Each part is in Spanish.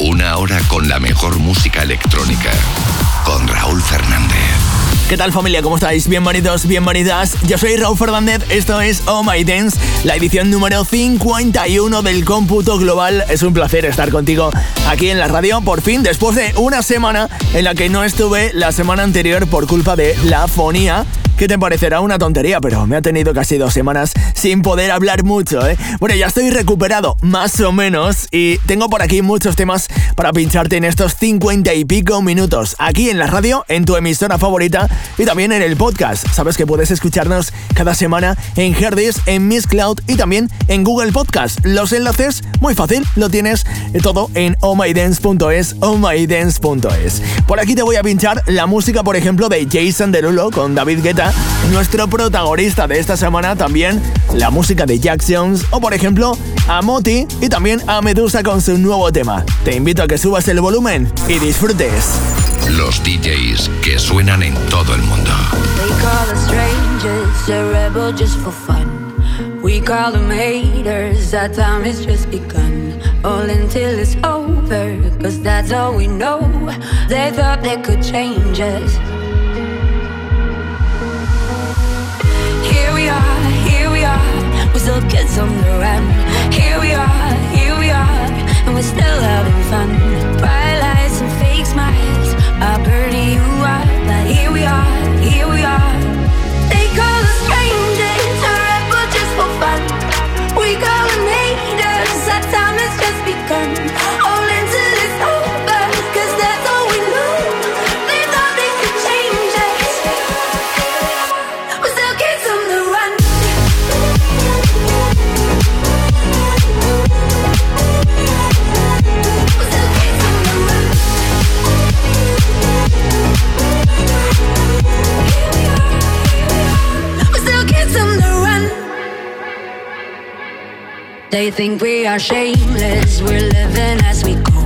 Una hora con la mejor música electrónica. Con Raúl Fernández. ¿Qué tal familia? ¿Cómo estáis? Bienvenidos, bienvenidas. Yo soy Raúl Fernández, esto es Oh My Dance, la edición número 51 del cómputo global. Es un placer estar contigo aquí en la radio, por fin, después de una semana en la que no estuve la semana anterior por culpa de la fonía que te parecerá una tontería, pero me ha tenido casi dos semanas sin poder hablar mucho, ¿eh? Bueno, ya estoy recuperado, más o menos, y tengo por aquí muchos temas para pincharte en estos 50 y pico minutos, aquí en la radio, en tu emisora favorita y también en el podcast. Sabes que puedes escucharnos cada semana en Herdis, en Miss Cloud y también en Google Podcast. Los enlaces, muy fácil, lo tienes todo en ohmydance.es, ohmydance.es. Por aquí te voy a pinchar la música, por ejemplo, de Jason Derulo con David Guetta nuestro protagonista de esta semana también, la música de Jack Jones o por ejemplo a Moti y también a Medusa con su nuevo tema. Te invito a que subas el volumen y disfrutes. Los DJs que suenan en todo el mundo. We call them haters, that time has just begun. All until it's over, cause that's all we know. They thought they could change us. Are, we still kids on the run. Here we are, here we are, and we're still having fun. Bright lights and fake smiles are burning you up, but here we are, here we are. They call They think we are shameless, we're living as we go.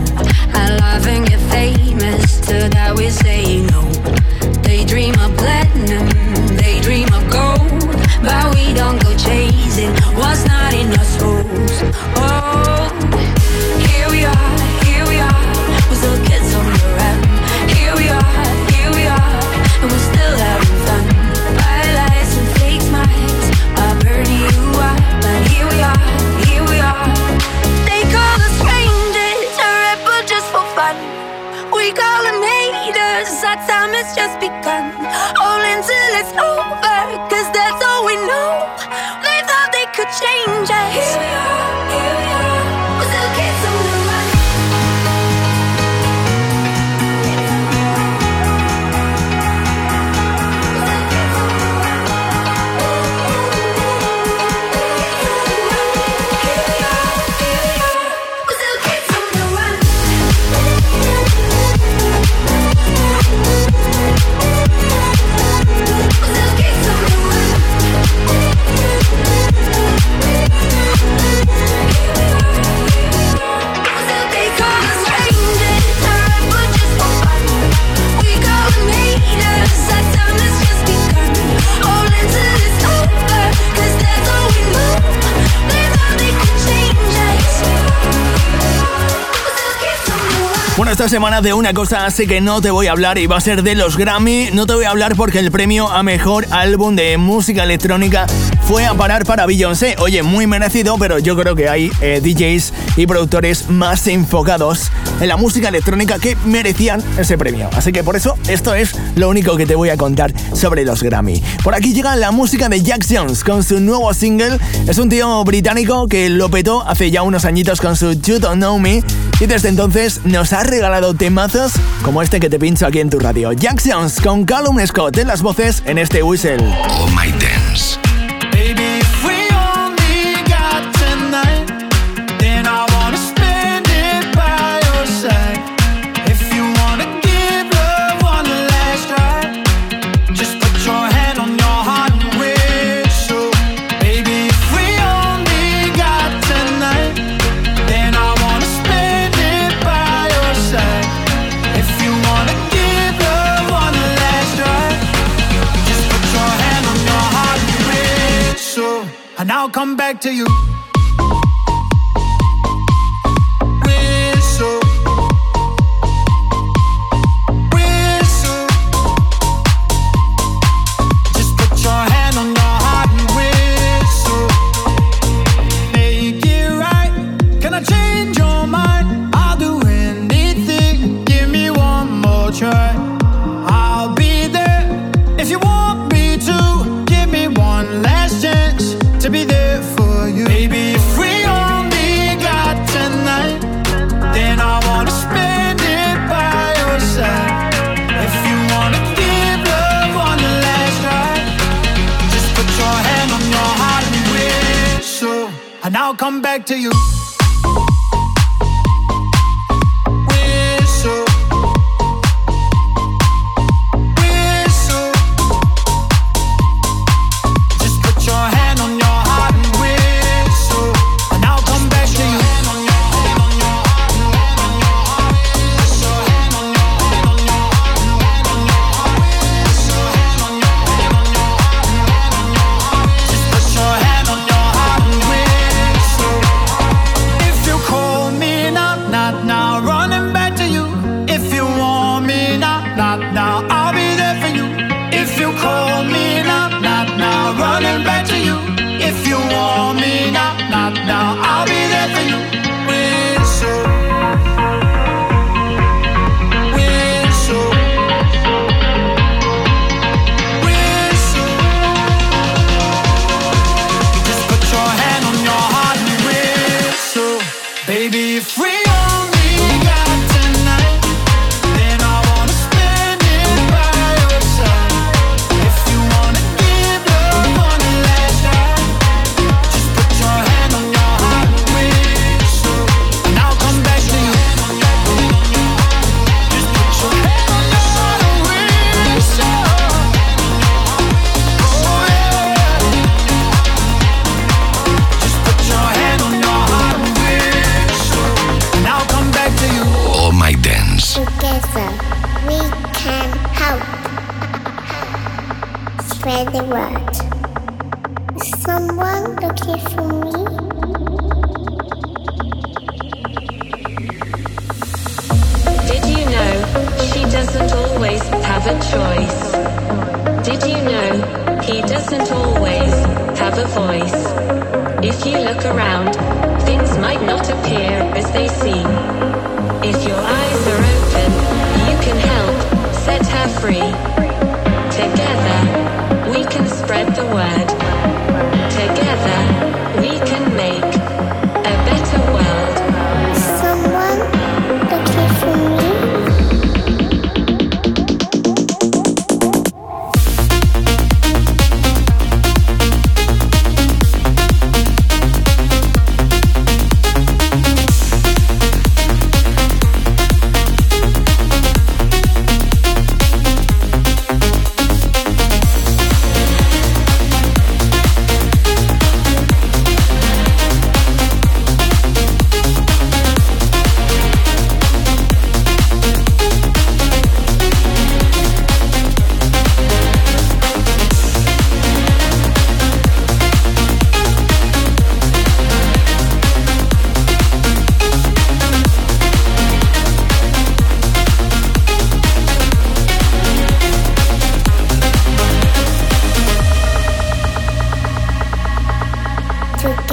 And get famous, to that we say no. Haters, our time esta semana de una cosa sé que no te voy a hablar y va a ser de los Grammy. No te voy a hablar porque el premio a mejor álbum de música electrónica fue a parar para Beyoncé. Oye, muy merecido, pero yo creo que hay eh, DJs y productores más enfocados en la música electrónica que merecían ese premio. Así que por eso esto es lo único que te voy a contar sobre los Grammy. Por aquí llega la música de Jack Jones con su nuevo single. Es un tío británico que lo petó hace ya unos añitos con su You Don't Know Me y desde entonces nos ha regalado temazos como este que te pincho aquí en tu radio. Jack Jones con Callum Scott en las voces en este whistle. Oh my spread the word. Is someone looking for me? Did you know she doesn't always have a choice? Did you know he doesn't always have a voice? If you look around, things might not appear as they seem. If your eyes are open, you can help set her free. Together spread the word.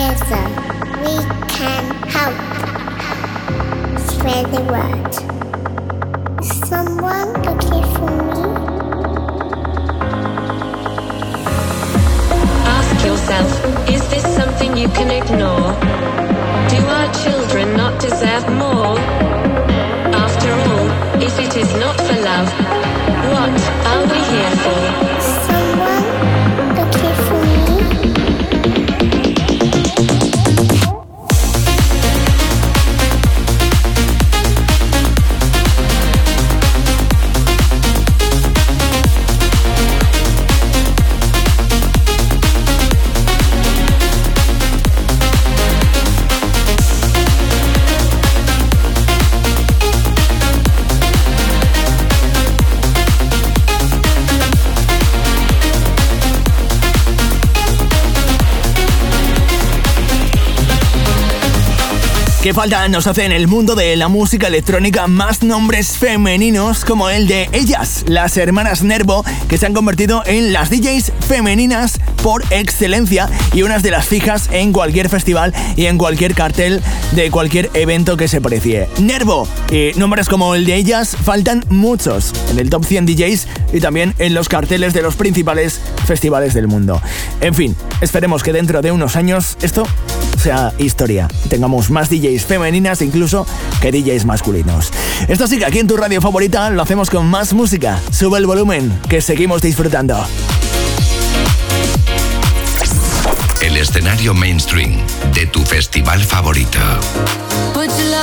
together we can help spread the word. Someone looking for me? Ask yourself is this something you can ignore? Do our children not deserve more? After all, if it is not for love, what are we here for? ¿Qué falta nos hace en el mundo de la música electrónica más nombres femeninos como el de ellas, las hermanas Nervo, que se han convertido en las DJs femeninas por excelencia y unas de las fijas en cualquier festival y en cualquier cartel de cualquier evento que se precie. Nervo, y nombres como el de ellas faltan muchos en el top 100 DJs y también en los carteles de los principales festivales del mundo. En fin, esperemos que dentro de unos años esto sea historia. Tengamos más DJs femeninas incluso que DJs masculinos. Esto sí que aquí en tu radio favorita lo hacemos con más música. Sube el volumen, que seguimos disfrutando. El escenario mainstream de tu festival favorito. put your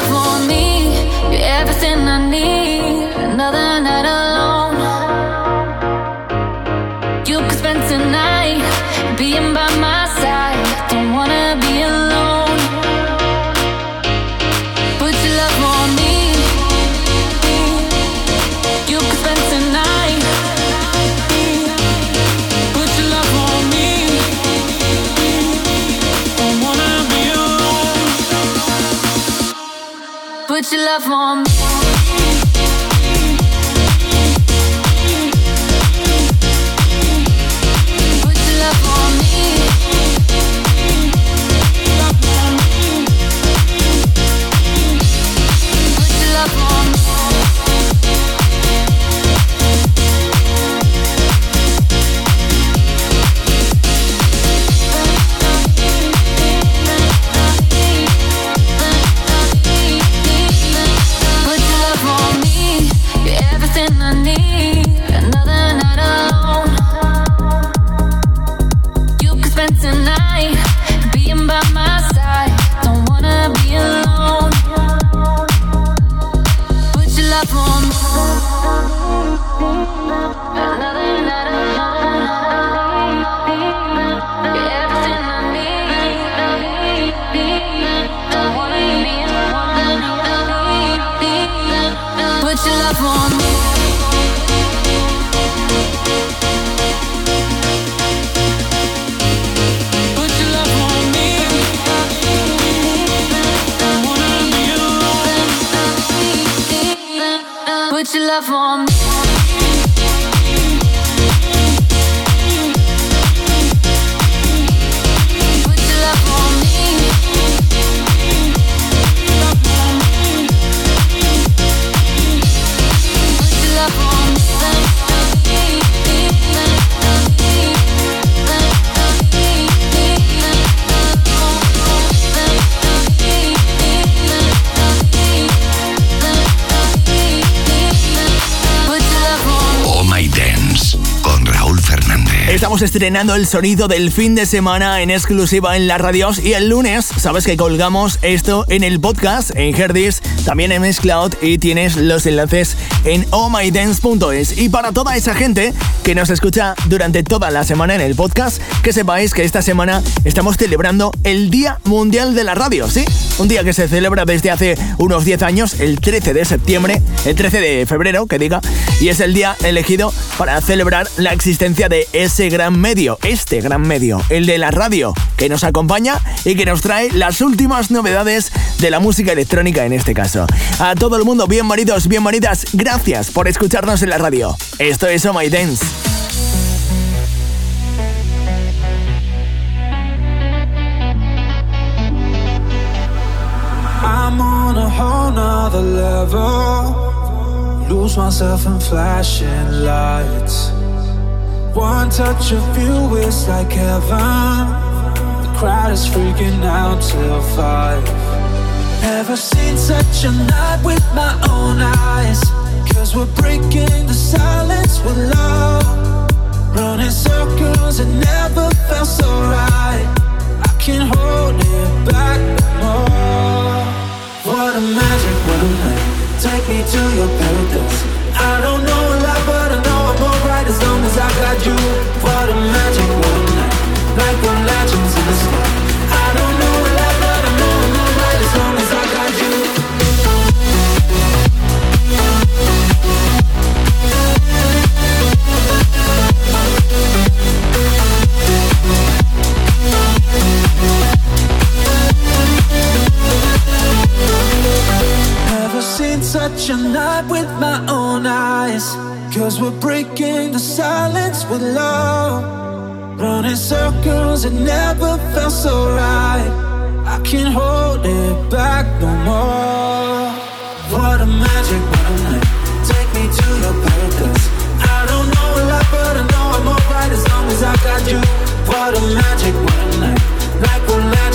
Estrenando el sonido del fin de semana en exclusiva en las radios y el lunes sabes que colgamos esto en el podcast, en Herdis, también en Cloud y tienes los enlaces en ohmydance.es. Y para toda esa gente que nos escucha durante toda la semana en el podcast, que sepáis que esta semana estamos celebrando el Día Mundial de la Radio, ¿sí? Un día que se celebra desde hace unos 10 años, el 13 de septiembre, el 13 de febrero, que diga, y es el día elegido para celebrar la existencia de ese gran medio, este gran medio, el de la radio, que nos acompaña y que nos trae las últimas novedades de la música electrónica en este caso. A todo el mundo, bienvenidos, bienvenidas, gracias por escucharnos en la radio. Esto es Oh My Dance. On a whole nother level. Lose myself in flashing lights. One touch of you is like heaven. The crowd is freaking out till five. Never seen such a night with my own eyes. Cause we're breaking the silence with love. Running circles, it never felt so right. I can't hold it back no more. A magic, night. Take me to your paradise. I don't know a lot, but I know I'm alright as long as I got you. What a magic, night. Like the legends in the sky. watch our night with my own eyes. Cause we're breaking the silence with love. Running circles, it never felt so right. I can't hold it back no more. What a magic moment. Take me to your paradise. I don't know a lot, but I know I'm alright as long as I got you. What a magic one night. Like we're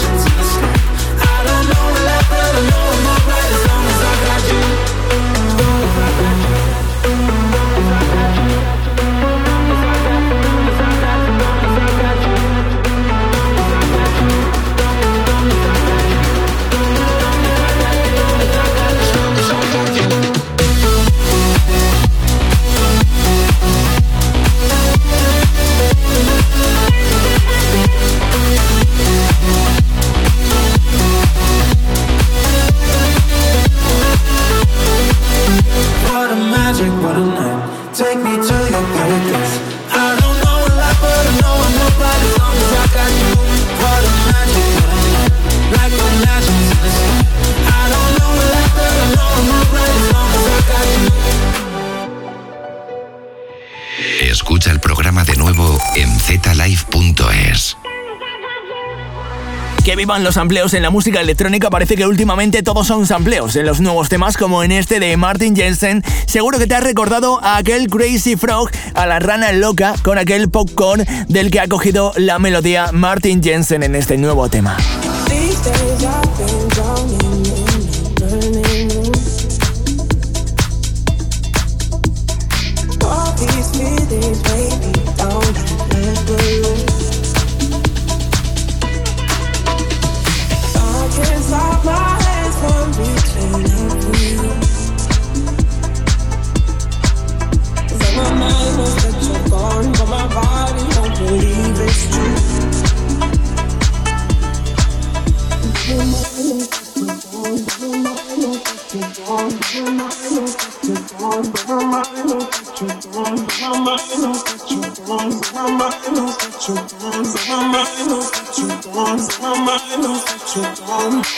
Escucha el programa de nuevo en zlive.es. Que vivan los sampleos en la música electrónica, parece que últimamente todos son sampleos en los nuevos temas como en este de Martin Jensen. Seguro que te has recordado a aquel Crazy Frog, a la rana loca con aquel popcorn del que ha cogido la melodía Martin Jensen en este nuevo tema.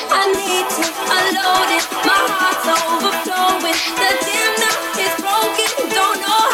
I need to unload it. My heart's overflowing. The dim is broken. Don't know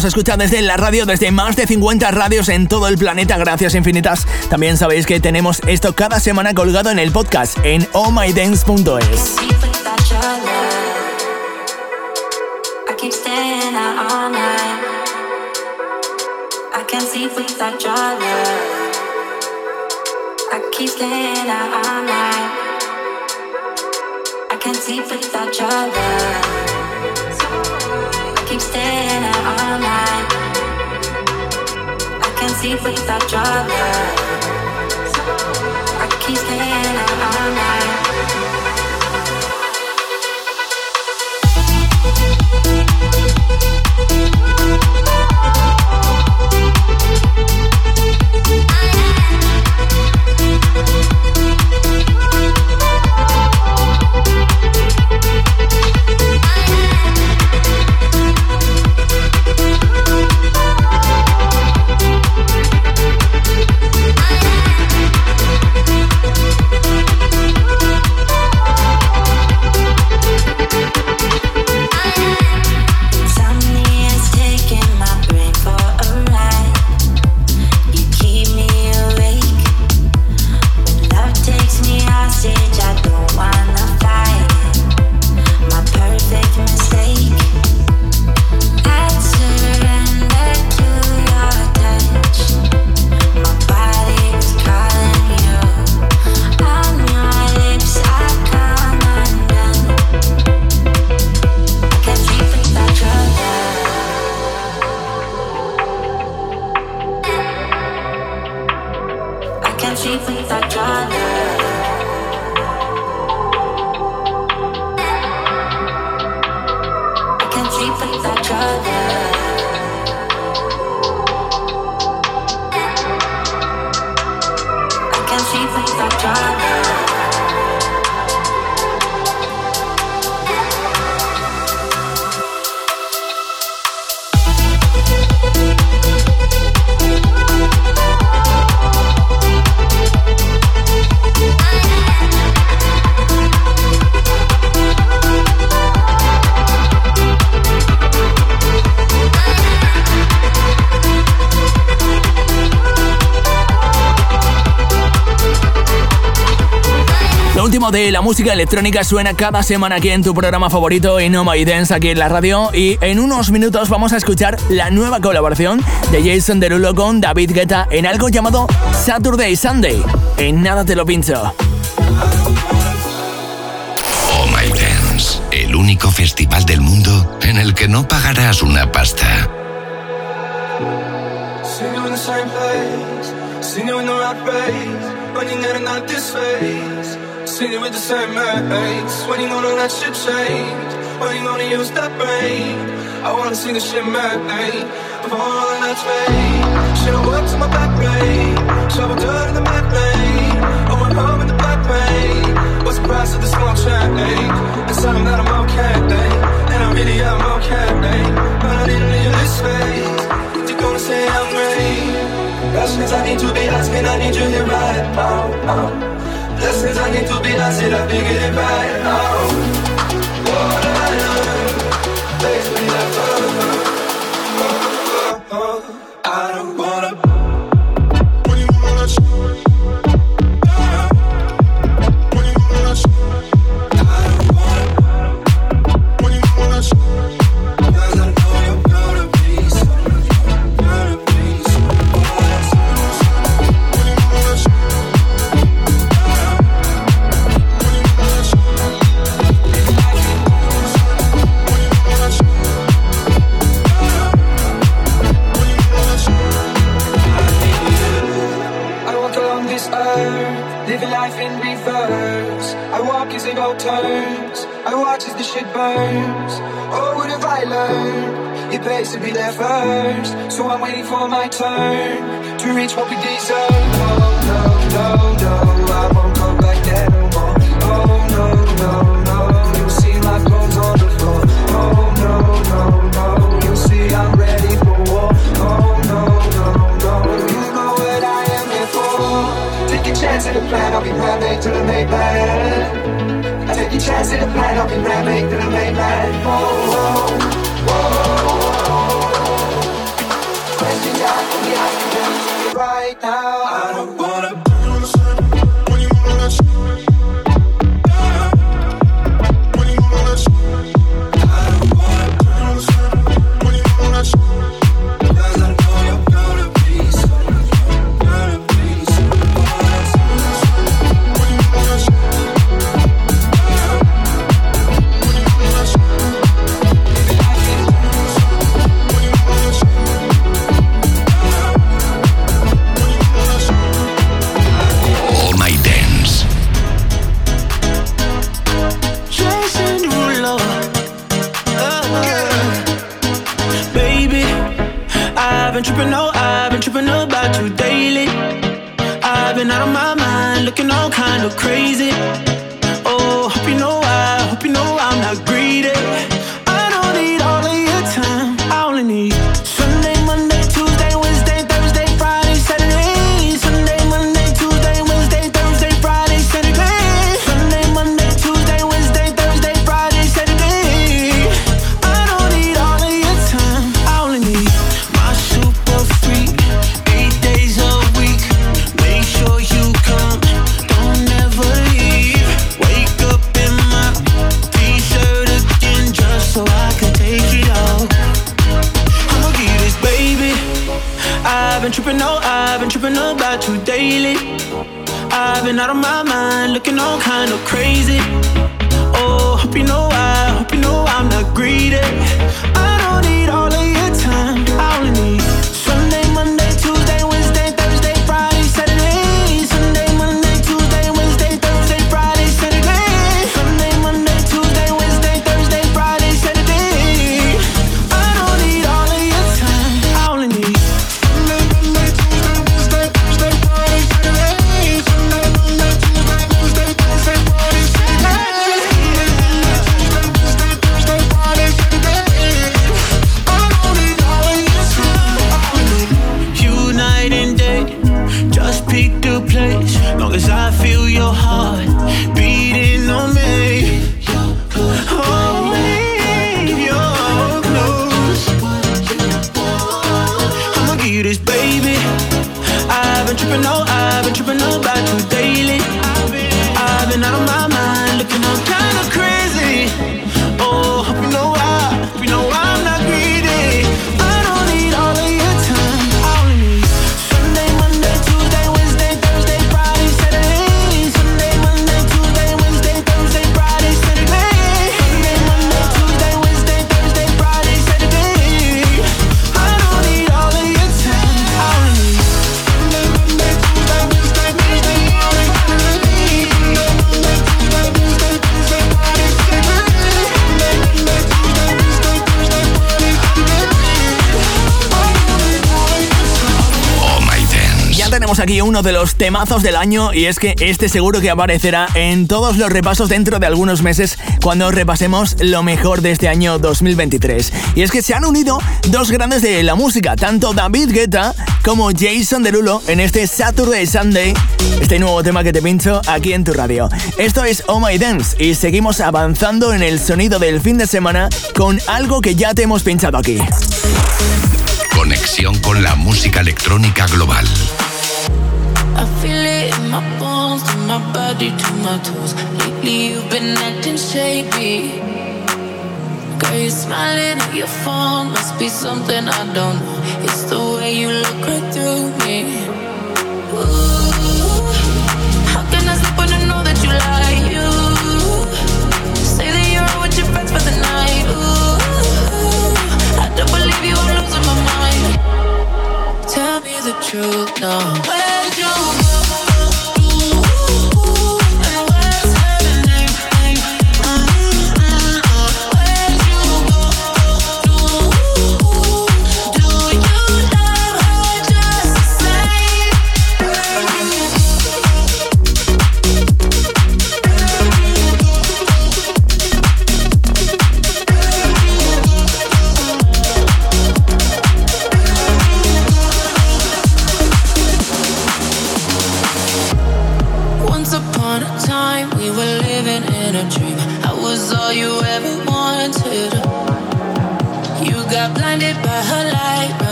nos escucha desde la radio, desde más de 50 radios en todo el planeta. Gracias infinitas. También sabéis que tenemos esto cada semana colgado en el podcast en ohmydance.es. I can't sleep. keep staying out all night. I can't sleep without your love. I keep staying out all night. I am. De la música electrónica suena cada semana aquí en tu programa favorito en Oh My Dance aquí en la radio y en unos minutos vamos a escuchar la nueva colaboración de Jason Derulo con David Guetta en algo llamado Saturday Sunday. En nada te lo pincho. Oh My Dance, el único festival del mundo en el que no pagarás una pasta. Singing with the same mates. When you gonna let shit change? When you gonna use that brain? I wanna see the shit mate. Before all the nights fade. Should've worked to my back brain. Shovel dirt in the back lane. I home in the back pain. What's the price of this small change? And tell that I'm okay, and I really am okay, but I didn't leave this space. You're gonna say I'm great. Questions I need to be asking, I need you here right now. now. Lessons I need to be lost, said I figured it right out. What I learned, makes me laugh. Turn to reach what we deserve. Aquí uno de los temazos del año y es que este seguro que aparecerá en todos los repasos dentro de algunos meses cuando repasemos lo mejor de este año 2023. Y es que se han unido dos grandes de la música, tanto David Guetta como Jason Derulo en este Saturday Sunday, este nuevo tema que te pincho aquí en tu radio. Esto es Oh My Dance y seguimos avanzando en el sonido del fin de semana con algo que ya te hemos pinchado aquí. Conexión con la música electrónica global. I feel it in my bones, to my body, to my toes. Lately you've been acting shady. Girl, you're smiling at your phone. Must be something I don't know. It's the way you look right through me. Ooh, how can I sleep when I know that you lie? You say that you're out with your friends for the night. Ooh, I don't believe you. I'm losing my mind. Tell me the truth now.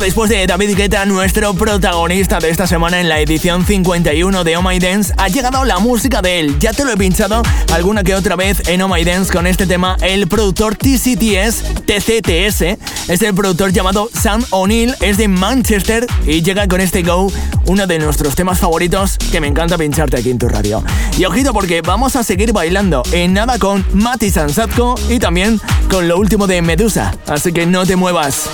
Después de David Guetta, nuestro protagonista de esta semana en la edición 51 de Oh My Dance, ha llegado la música de él. Ya te lo he pinchado alguna que otra vez en Oh My Dance con este tema. El productor TCTS, TCTS, es el productor llamado Sam O'Neill, es de Manchester y llega con este Go, uno de nuestros temas favoritos que me encanta pincharte aquí en tu radio. Y ojito porque vamos a seguir bailando en nada con Mati Sansatko y también con lo último de Medusa. Así que no te muevas.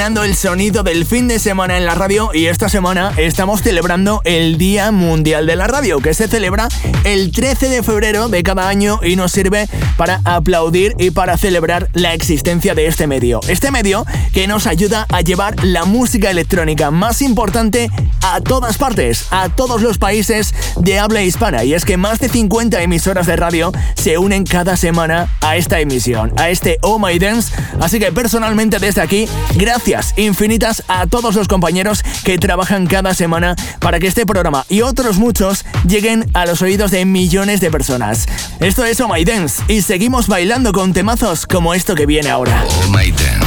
El sonido del fin de semana en la radio y esta semana estamos celebrando el Día Mundial de la Radio, que se celebra el 13 de febrero de cada año y nos sirve para aplaudir y para celebrar la existencia de este medio. Este medio que nos ayuda a llevar la música electrónica más importante a todas partes, a todos los países de habla hispana. Y es que más de 50 emisoras de radio se unen cada semana a esta emisión, a este Oh My Dance. Así que personalmente desde aquí, gracias infinitas a todos los compañeros que trabajan cada semana para que este programa y otros muchos lleguen a los oídos de millones de personas. Esto es Oh My Dance y seguimos bailando con temazos como esto que viene ahora. Oh My Dance,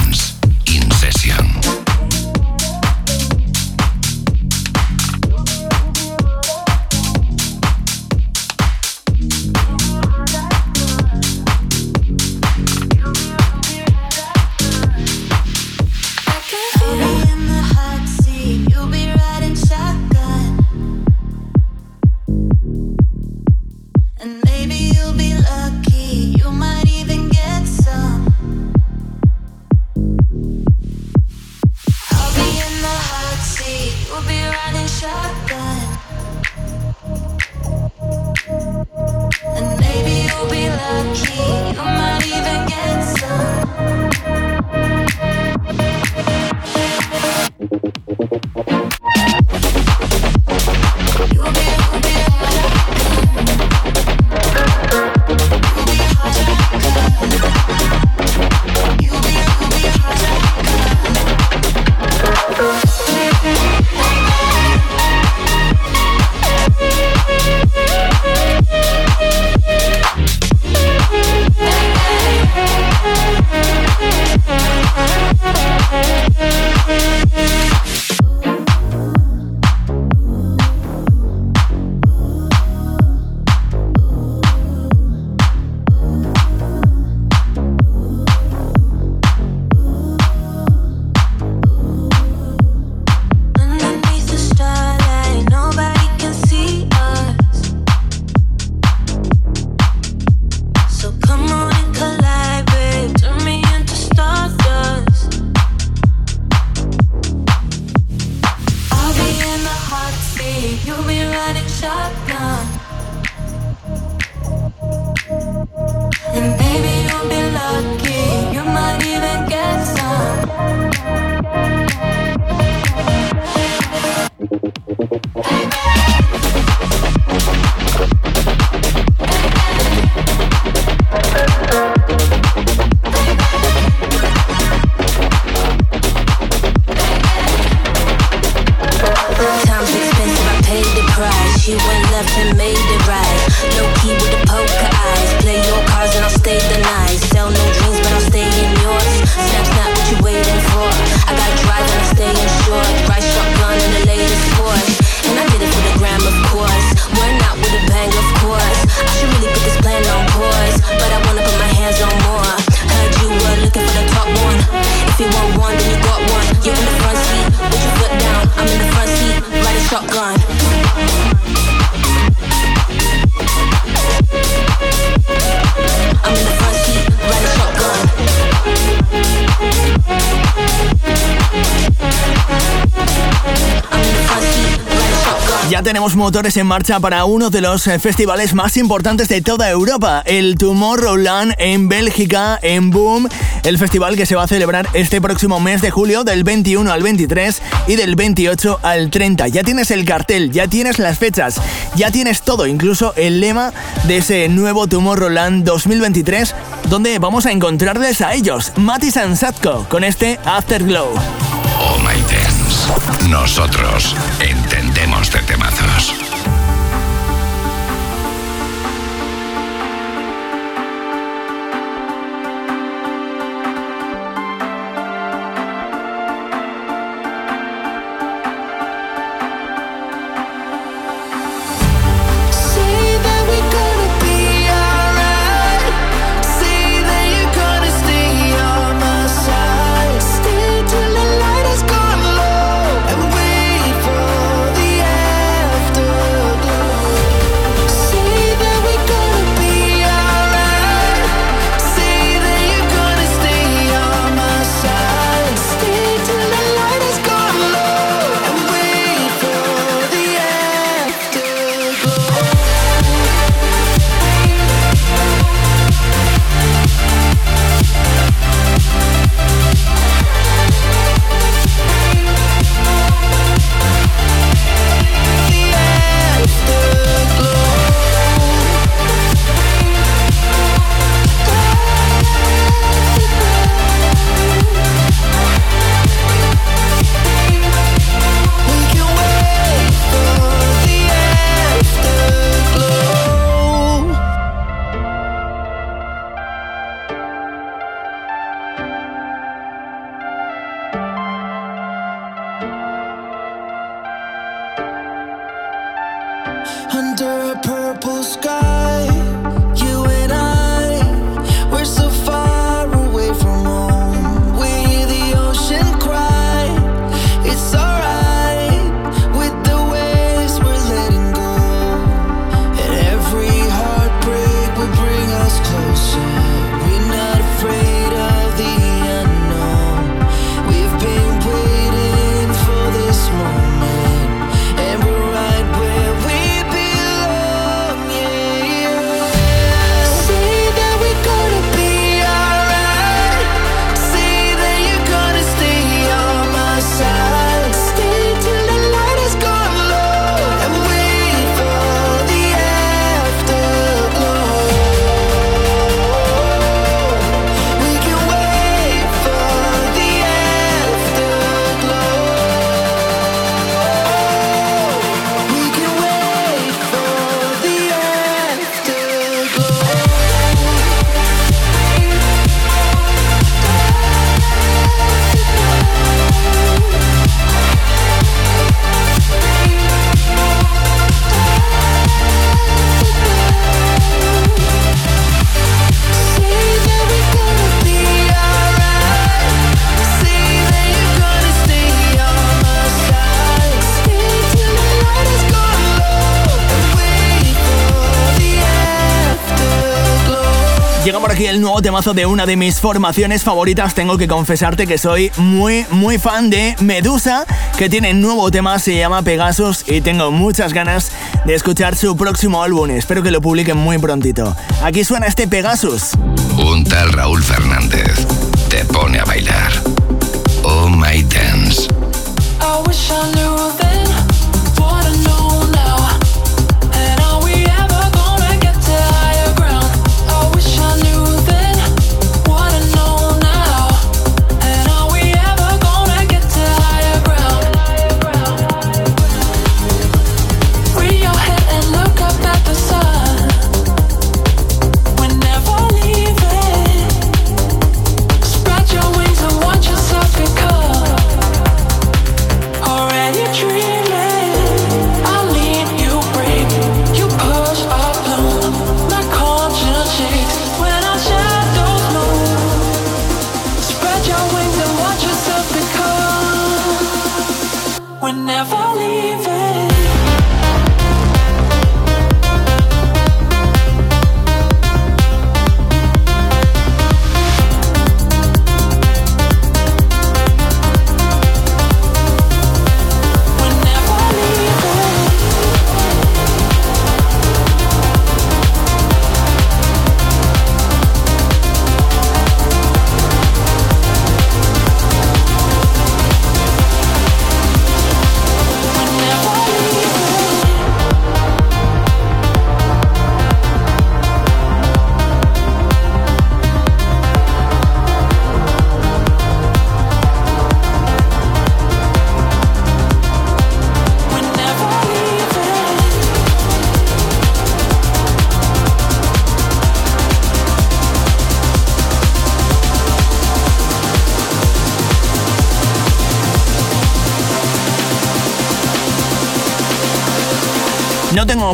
tenemos motores en marcha para uno de los eh, festivales más importantes de toda Europa, el Tomorrowland en Bélgica, en Boom, el festival que se va a celebrar este próximo mes de julio del 21 al 23 y del 28 al 30. Ya tienes el cartel, ya tienes las fechas, ya tienes todo, incluso el lema de ese nuevo Tomorrowland 2023, donde vamos a encontrarles a ellos, Mati Sansatko, con este Afterglow. Oh My Dance. Nosotros entendemos de temazos. Temazo de una de mis formaciones favoritas. Tengo que confesarte que soy muy, muy fan de Medusa, que tiene nuevo tema, se llama Pegasus, y tengo muchas ganas de escuchar su próximo álbum. Espero que lo publiquen muy prontito. Aquí suena este Pegasus. Un tal Raúl Fernández te pone a bailar. Oh my dance.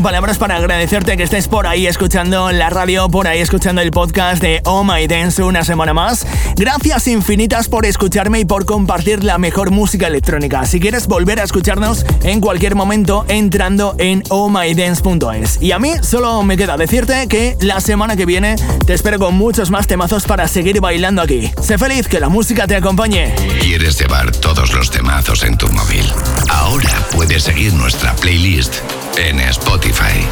Palabras para agradecerte que estés por ahí escuchando la radio, por ahí escuchando el podcast de Oh My Dance una semana más. Gracias infinitas por escucharme y por compartir la mejor música electrónica. Si quieres volver a escucharnos en cualquier momento entrando en ohmydance.es. Y a mí solo me queda decirte que la semana que viene te espero con muchos más temazos para seguir bailando aquí. Sé feliz, que la música te acompañe. ¿Quieres llevar todos los temazos en tu móvil? Ahora puedes seguir nuestra playlist en Spotify.